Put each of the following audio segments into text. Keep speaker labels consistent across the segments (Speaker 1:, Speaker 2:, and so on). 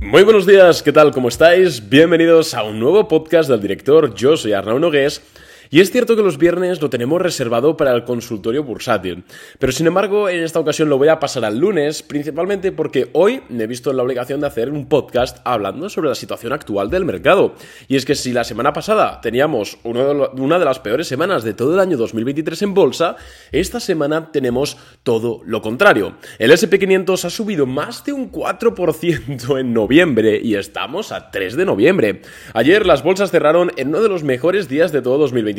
Speaker 1: Muy buenos días, ¿qué tal? ¿Cómo estáis? Bienvenidos a un nuevo podcast del director. Yo soy Arnaud Nogués y es cierto que los viernes lo tenemos reservado para el consultorio bursátil, pero sin embargo en esta ocasión lo voy a pasar al lunes, principalmente porque hoy me he visto en la obligación de hacer un podcast hablando sobre la situación actual del mercado. Y es que si la semana pasada teníamos una de las peores semanas de todo el año 2023 en bolsa, esta semana tenemos todo lo contrario. El SP500 ha subido más de un 4% en noviembre y estamos a 3 de noviembre. Ayer las bolsas cerraron en uno de los mejores días de todo 2023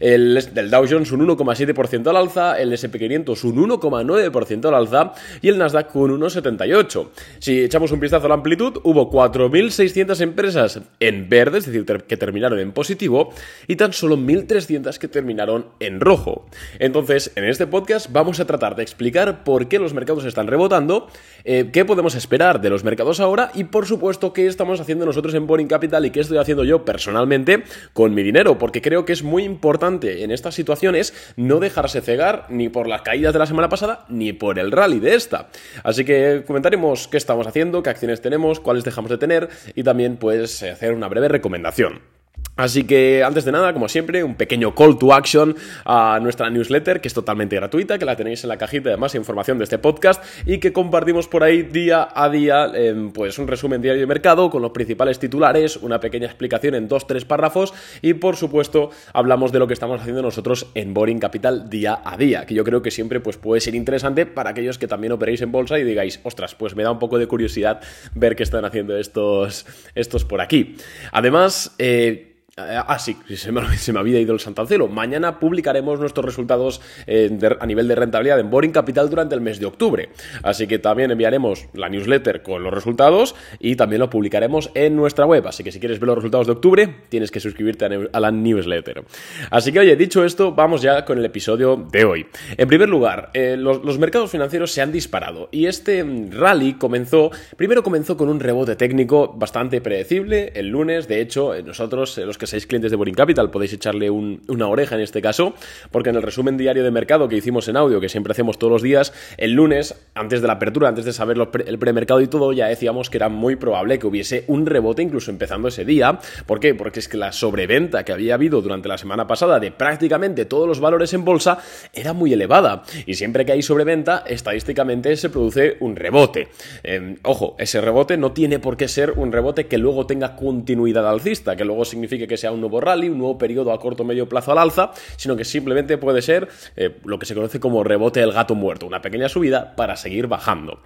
Speaker 1: el del Dow Jones un 1,7% al alza, el SP500 un 1,9% al alza y el Nasdaq un 1,78%. Si echamos un vistazo a la amplitud, hubo 4.600 empresas en verde, es decir, que terminaron en positivo, y tan solo 1.300 que terminaron en rojo. Entonces, en este podcast vamos a tratar de explicar por qué los mercados están rebotando, eh, qué podemos esperar de los mercados ahora y, por supuesto, qué estamos haciendo nosotros en Boring Capital y qué estoy haciendo yo personalmente con mi dinero, porque creo que es muy importante en estas situaciones no dejarse cegar ni por las caídas de la semana pasada ni por el rally de esta. Así que comentaremos qué estamos haciendo, qué acciones tenemos, cuáles dejamos de tener y también pues hacer una breve recomendación. Así que antes de nada, como siempre, un pequeño call to action a nuestra newsletter, que es totalmente gratuita, que la tenéis en la cajita de más información de este podcast y que compartimos por ahí día a día, pues un resumen diario de mercado con los principales titulares, una pequeña explicación en dos, tres párrafos y por supuesto hablamos de lo que estamos haciendo nosotros en Boring Capital día a día, que yo creo que siempre pues, puede ser interesante para aquellos que también operéis en bolsa y digáis, ostras, pues me da un poco de curiosidad ver qué están haciendo estos, estos por aquí. Además, eh, ah, sí, se me, había ido el santancelo. Mañana publicaremos nuestros resultados eh, a nivel de rentabilidad en Boring Capital durante el mes de octubre. Así que también enviaremos la newsletter con los resultados y también lo publicaremos en nuestra web. Así que si quieres ver los resultados de octubre, tienes que suscribirte a, la newsletter. Así que, oye, dicho esto, vamos ya con el episodio de hoy. En primer lugar, eh, los, los mercados financieros se han disparado y este rally comenzó, primero comenzó con un rebote técnico bastante predecible el lunes. De hecho, nosotros, los que seis clientes de Boring Capital, podéis echarle una oreja en este caso, porque en el resumen diario de mercado que hicimos en audio, que siempre hacemos todos los días, el lunes, antes de la apertura, antes de saber el premercado y todo, ya decíamos que era muy probable que hubiese un rebote incluso empezando ese día. ¿Por qué? Porque es que la sobreventa que había habido durante la semana pasada de prácticamente todos los valores en bolsa era muy elevada. Y siempre que hay sobreventa, estadísticamente se produce un rebote. Em, ojo, ese rebote no tiene por qué ser un rebote que luego tenga continuidad alcista, que luego signifique que sea un nuevo rally, un nuevo periodo a corto o medio plazo al alza, sino que simplemente puede ser eh, lo que se conoce como rebote del gato muerto, una pequeña subida para seguir bajando.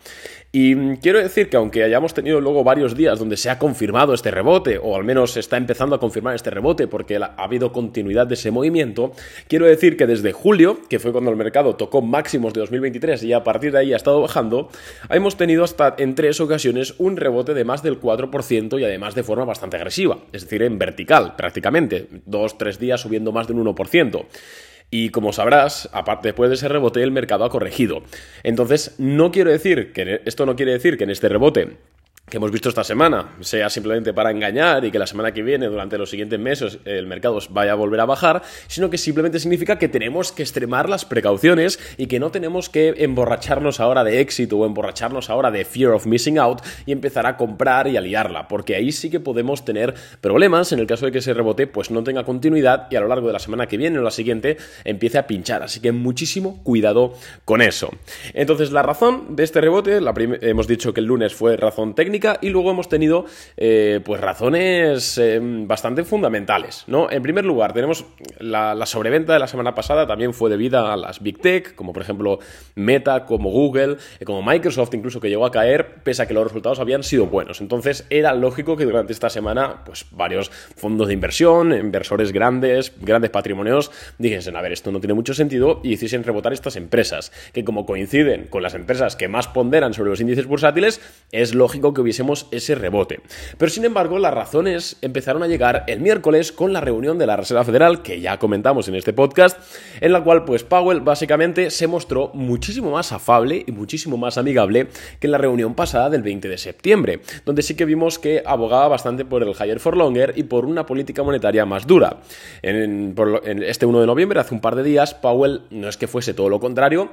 Speaker 1: Y quiero decir que aunque hayamos tenido luego varios días donde se ha confirmado este rebote, o al menos se está empezando a confirmar este rebote porque ha habido continuidad de ese movimiento, quiero decir que desde julio, que fue cuando el mercado tocó máximos de 2023 y a partir de ahí ha estado bajando, hemos tenido hasta en tres ocasiones un rebote de más del 4% y además de forma bastante agresiva, es decir, en vertical prácticamente, dos, tres días subiendo más de un 1%. Y como sabrás, aparte después de ese rebote, el mercado ha corregido. Entonces, no quiero decir que esto no quiere decir que en este rebote que hemos visto esta semana sea simplemente para engañar y que la semana que viene, durante los siguientes meses, el mercado vaya a volver a bajar, sino que simplemente significa que tenemos que extremar las precauciones y que no tenemos que emborracharnos ahora de éxito o emborracharnos ahora de fear of missing out y empezar a comprar y a liarla, porque ahí sí que podemos tener problemas en el caso de que ese rebote pues no tenga continuidad y a lo largo de la semana que viene o la siguiente empiece a pinchar, así que muchísimo cuidado con eso. Entonces la razón de este rebote, hemos dicho que el lunes fue razón técnica, y luego hemos tenido eh, pues razones eh, bastante fundamentales. ¿no? En primer lugar, tenemos la, sobreventa de la semana pasada también fue debida a las Big Tech, como por ejemplo Meta, como Google, eh, como Microsoft, incluso que llegó a caer, pese a que los resultados habían sido buenos. Entonces era lógico que durante esta semana, pues varios fondos de inversión, inversores grandes, grandes patrimonios, dijesen, a ver, esto no tiene mucho sentido y hiciesen rebotar estas empresas, que como coinciden con las empresas que más ponderan sobre los índices bursátiles, es lógico que hubiésemos ese rebote. Pero sin embargo, las razones empezaron a llegar el miércoles con la reunión de la Reserva Federal, que ya comentamos en este podcast, en la cual pues Powell básicamente se mostró muchísimo más afable y muchísimo más amigable que en la reunión pasada del 20 de septiembre, donde sí que vimos que abogaba bastante por el higher for longer y por una política monetaria más dura. En este 1 de noviembre, hace un par de días, Powell no es que fuese todo lo contrario,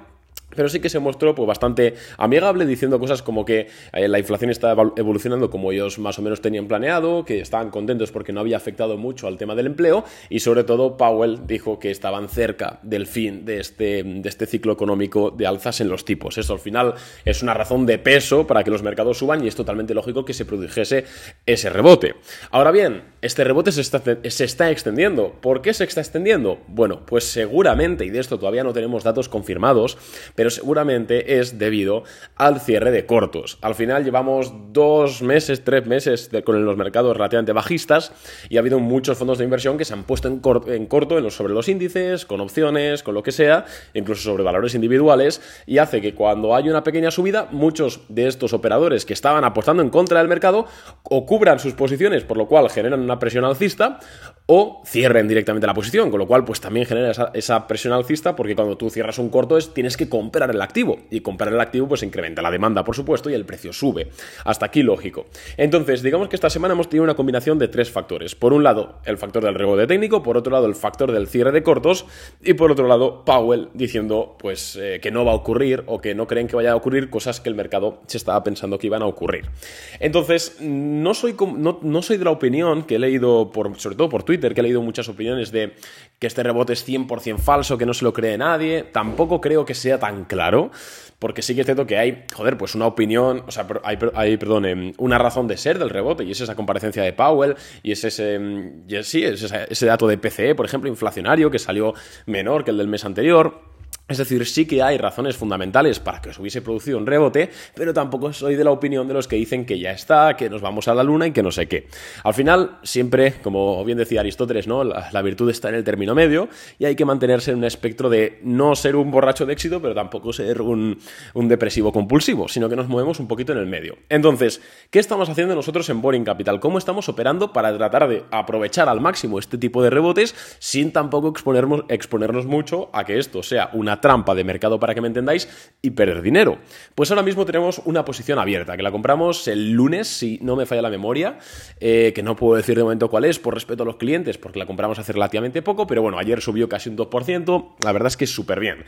Speaker 1: pero sí que se mostró pues, bastante amigable diciendo cosas como que eh, la inflación está evolucionando como ellos más o menos tenían planeado, que estaban contentos porque no había afectado mucho al tema del empleo y sobre todo Powell dijo que estaban cerca del fin de este, de este ciclo económico de alzas en los tipos. Eso al final es una razón de peso para que los mercados suban y es totalmente lógico que se produjese ese rebote. Ahora bien, este rebote se está, se está extendiendo. ¿Por qué se está extendiendo? Bueno, pues seguramente, y de esto todavía no tenemos datos confirmados, pero seguramente es debido al cierre de cortos. Al final llevamos dos meses, tres meses con los mercados relativamente bajistas y ha habido muchos fondos de inversión que se han puesto en, corto en sobre los índices, con opciones, con lo que sea, incluso sobre valores individuales, y hace que cuando hay una pequeña subida, muchos de estos operadores que estaban apostando en contra del mercado o cubran sus posiciones, por lo cual generan una presión alcista, o cierren directamente la posición, con lo cual pues también genera esa, presión alcista porque cuando tú cierras un corto es, tienes que comprar el activo y comprar el activo pues incrementa la demanda por supuesto y el precio sube. Hasta aquí lógico. Entonces digamos que esta semana hemos tenido una combinación de tres factores. Por un lado el factor del rebote técnico, por otro lado el factor del cierre de cortos y por otro lado Powell diciendo pues eh, que no va a ocurrir o que no creen que vaya a ocurrir cosas que el mercado se estaba pensando que iban a ocurrir. Entonces no soy, no, no soy de la opinión que he leído por, sobre todo por Twitter que he leído muchas opiniones de que este rebote es 100% falso, que no se lo cree nadie. Tampoco creo que sea tan claro, porque sí que es cierto que hay, joder, pues una opinión, o sea, hay, perdón, em, una razón de ser del rebote, y es esa comparecencia de Powell, y es ese, em, sí, es ese dato de PCE, por ejemplo, inflacionario, que salió menor que el del mes anterior. Es decir, sí que hay razones fundamentales para que se hubiese producido un rebote, pero tampoco soy de la opinión de los que dicen que ya está, que nos vamos a la luna y que no sé qué. Al final, siempre, como bien decía Aristóteles, ¿no? La, virtud está en el término medio y hay que mantenerse en un espectro de no ser un borracho de éxito, pero tampoco ser un, un depresivo compulsivo, sino que nos movemos un poquito en el medio. Entonces, ¿qué estamos haciendo nosotros en Boring Capital? ¿Cómo estamos operando para tratar de aprovechar al máximo este tipo de rebotes sin tampoco exponernos, exponernos mucho a que esto sea una trampa de mercado para que me entendáis y perder dinero. Pues ahora mismo tenemos una posición abierta, que la compramos el lunes, si no me falla la memoria, eh, que no puedo decir de momento cuál es por respeto a los clientes, porque la compramos hace relativamente poco, pero bueno, ayer subió casi un 2%, la verdad es que es súper bien.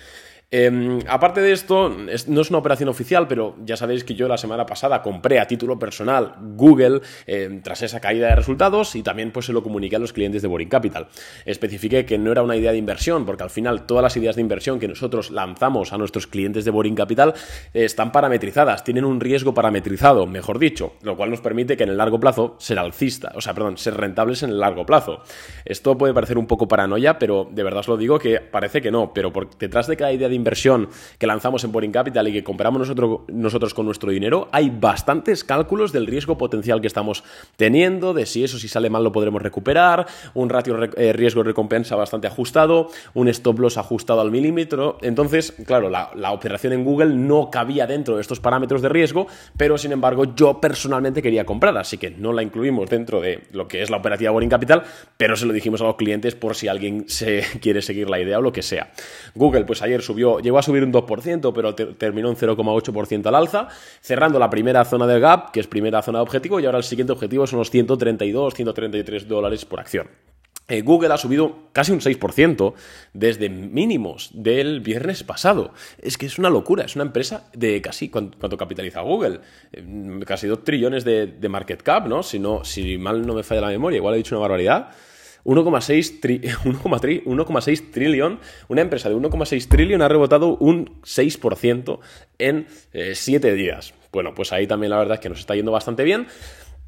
Speaker 1: Em, aparte de esto, no es una operación oficial, pero ya sabéis que yo la semana pasada compré a título personal Google em, tras esa caída de resultados y también pues se lo comuniqué a los clientes de Boring Capital. Especifiqué que no era una idea de inversión, porque al final todas las ideas de inversión que nosotros lanzamos a nuestros clientes de Boring Capital eh, están parametrizadas, tienen un riesgo parametrizado, mejor dicho, lo cual nos permite que en el largo plazo ser alcista, o sea, perdón, ser rentables en el largo plazo. Esto puede parecer un poco paranoia, pero de verdad os lo digo que parece que no, pero por detrás de cada idea de inversión que lanzamos en Boring Capital y que compramos nosotros, nosotros con nuestro dinero, hay bastantes cálculos del riesgo potencial que estamos teniendo, de si eso si sale mal lo podremos recuperar, un ratio eh, riesgo-recompensa bastante ajustado, un stop loss ajustado al milímetro. Entonces, claro, la, la operación en Google no cabía dentro de estos parámetros de riesgo, pero sin embargo yo personalmente quería comprar, así que no la incluimos dentro de lo que es la operativa Boring Capital, pero se lo dijimos a los clientes por si alguien se quiere seguir la idea o lo que sea. Google, pues ayer subió llegó a subir un 2%, pero terminó un 0,8% al alza, cerrando la primera zona del gap, que es primera zona de objetivo, y ahora el siguiente objetivo son los 132, 133 dólares por acción. Eh, Google ha subido casi un 6% desde mínimos del viernes pasado. Es que es una locura, es una empresa de casi, ¿cuánto, capitaliza Google? Eh, casi 2 trillones de, de, market cap, ¿no? Si, ¿no? si mal no me falla la memoria, igual he dicho una barbaridad. 1,6 trillón, una empresa de 1,6 trillón ha rebotado un 6% en 7 eh, días. Bueno, pues ahí también la verdad es que nos está yendo bastante bien.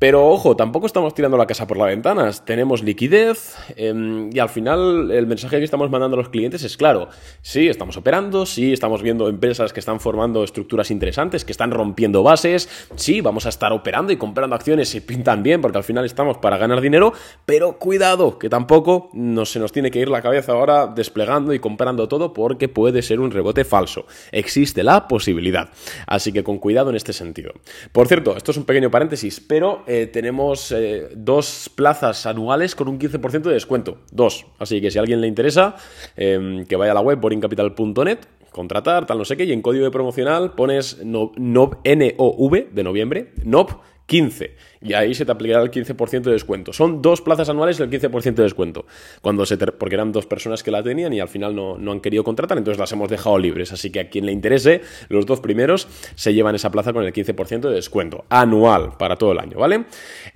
Speaker 1: Pero ojo, tampoco estamos tirando la casa por la ventana. Tenemos liquidez em, y al final el mensaje que estamos mandando a los clientes es claro. Sí, estamos operando, sí, estamos viendo empresas que están formando estructuras interesantes, que están rompiendo bases. Sí, vamos a estar operando y comprando acciones si pintan bien, porque al final estamos para ganar dinero. Pero cuidado, que tampoco se nos tiene que ir la cabeza ahora desplegando y comprando todo porque puede ser un rebote falso. Existe la posibilidad. Así que con cuidado en este sentido. Por cierto, esto es un pequeño paréntesis, pero eh, tenemos eh, dos plazas anuales con un 15% de descuento. Dos. Así que si a alguien le interesa, em, que vaya a la web boringcapital.net, contratar, tal no sé qué, y en código de promocional pones NOV, de noviembre, NOV 15. Y ahí se te aplicará el 15% de descuento. Son dos plazas anuales y el 15% de descuento. Cuando se porque eran dos personas que la tenían y al final no, no han querido contratar, entonces las hemos dejado libres. Así que a quien le interese, los dos primeros se llevan esa plaza con el 15% de descuento anual para todo el año, ¿vale?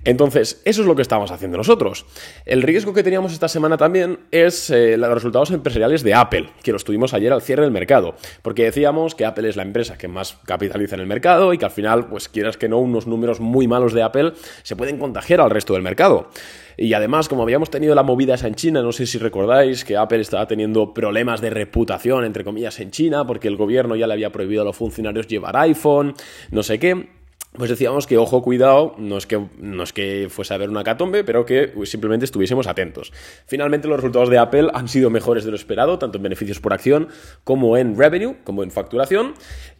Speaker 1: Entonces, eso es lo que estamos haciendo nosotros. El riesgo que teníamos esta semana también es eh, los resultados empresariales de Apple, que los tuvimos ayer al cierre del mercado, porque decíamos que Apple es la empresa que más capitaliza en el mercado y que al final, pues quieras que no, unos números muy malos de Apple se pueden contagiar al resto del mercado. Y además, como habíamos tenido la movida esa en China, no sé si recordáis que Apple estaba teniendo problemas de reputación, entre comillas, en China, porque el gobierno ya le había prohibido a los funcionarios llevar iPhone, no sé qué pues decíamos que, ojo, cuidado, no es que, no es que fuese a haber una catombe, pero que simplemente estuviésemos atentos. Finalmente, los resultados de Apple han sido mejores de lo esperado, tanto en beneficios por acción como en revenue, como en facturación.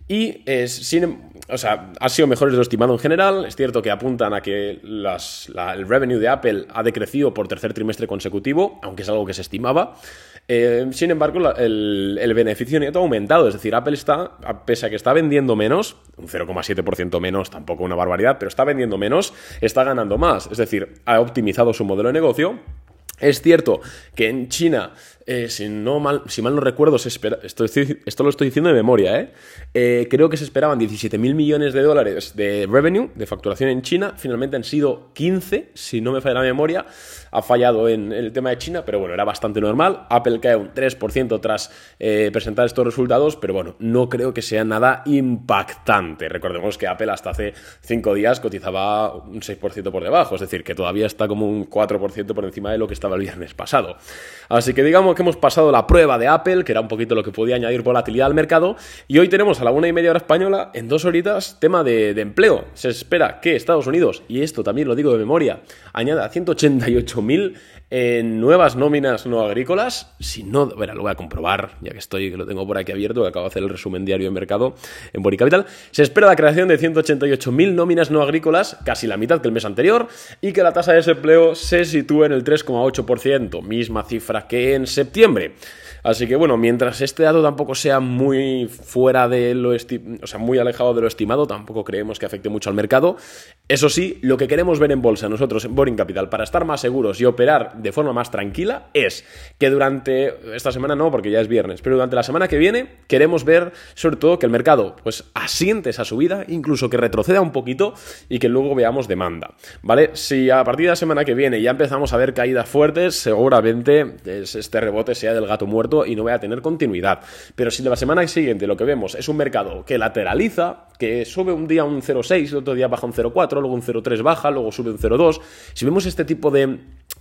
Speaker 1: Y es, sin, o sea, ha sido mejores de lo estimado en general. Es cierto que apuntan a que el revenue de Apple ha decrecido por tercer trimestre consecutivo, aunque es algo que se estimaba. Eh, sin embargo, el, el, beneficio neto ha aumentado. Es decir, Apple está, pese a que está vendiendo menos, un 0,7% menos, tampoco una barbaridad, pero está vendiendo menos, está ganando más. Es decir, ha optimizado su modelo de negocio. Es cierto que en China eh, si, mal, no recuerdo, se espera, esto, lo estoy diciendo de memoria, ¿eh? ¿eh? creo que se esperaban 17 mil millones de dólares de revenue, de facturación en China, finalmente han sido 15, si no me falla la memoria, ha fallado en, el tema de China, pero bueno, era bastante normal, Apple cae un 3% tras eh, presentar estos resultados, pero bueno, no creo que sea nada impactante, recordemos que Apple hasta hace 5 días cotizaba un 6% por debajo, es decir, que todavía está como un 4% por encima de lo que el viernes pasado, así que digamos que hemos pasado la prueba de Apple, que era un poquito lo que podía añadir volatilidad al mercado, y hoy tenemos a la una y media hora española, en dos horitas, tema de, empleo. Se espera que Estados Unidos, y esto también lo digo de memoria, añada 188.000 en nuevas nóminas no agrícolas. Si no, bueno, lo voy a comprobar, ya que estoy, que lo tengo por aquí abierto, que acabo de hacer el resumen diario de mercado en Boricapital. Se espera la creación de 188.000 nóminas no agrícolas, casi la mitad que el mes anterior, y que la tasa de desempleo se sitúe en el 3,8%, misma cifra que en septiembre. Así que bueno, mientras este dato tampoco sea muy fuera de lo o sea, muy alejado de lo estimado, tampoco creemos que afecte mucho al mercado. Eso sí, lo que queremos ver en bolsa nosotros en Boring Capital para estar más seguros y operar de forma más tranquila es que durante esta semana no, porque ya es viernes, pero durante la semana que viene queremos ver sobre todo que el mercado pues asiente esa subida, incluso que retroceda un poquito y que luego veamos demanda, ¿vale? Si a partir de la semana que viene ya empezamos a ver caídas fuertes, seguramente este rebote sea del gato muerto y no voy a tener continuidad. Pero si la semana siguiente lo que vemos es un mercado que lateraliza, que sube un día un 0,6, el otro día baja un 0,4, luego un 0,3 baja, luego sube un 0,2, si vemos este tipo de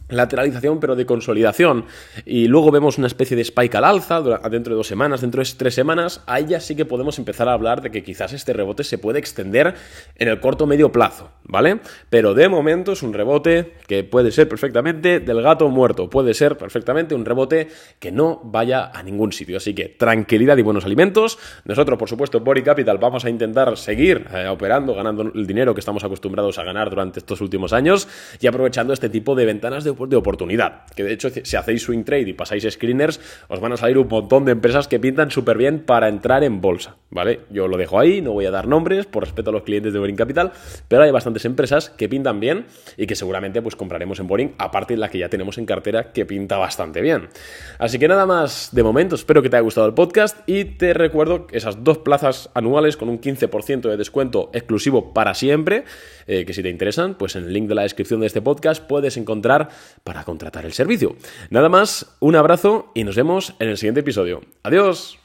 Speaker 1: lateralización pero de consolidación y luego vemos una especie de spike al alza dentro de dos semanas, dentro de tres semanas, ahí ya sí que podemos empezar a hablar de que quizás este rebote se puede extender en el corto medio plazo, ¿vale? Pero de momento es un rebote que puede ser perfectamente del gato muerto, puede ser perfectamente un rebote que no vaya a ningún sitio, así que tranquilidad y buenos alimentos. Nosotros, por supuesto, Body Capital vamos a intentar seguir eh, operando, ganando el dinero que estamos acostumbrados a ganar durante estos últimos años y aprovechando este tipo de ventanas de de oportunidad. Que de hecho, si hacéis swing trade y pasáis screeners, os van a salir un montón de empresas que pintan súper bien para entrar en bolsa, ¿vale? Yo lo dejo ahí, no voy a dar nombres por respeto a los clientes de Boring Capital, pero hay bastantes empresas que pintan bien y que seguramente pues compraremos en Boring, aparte de la que ya tenemos en cartera que pinta bastante bien. Así que nada más de momento, espero que te haya gustado el podcast y te recuerdo esas dos plazas anuales con un 15% de descuento exclusivo para siempre, eh, que si te interesan, pues en el link de la descripción de este podcast puedes encontrar para contratar el servicio. Nada más, un abrazo y nos vemos en el siguiente episodio. Adiós.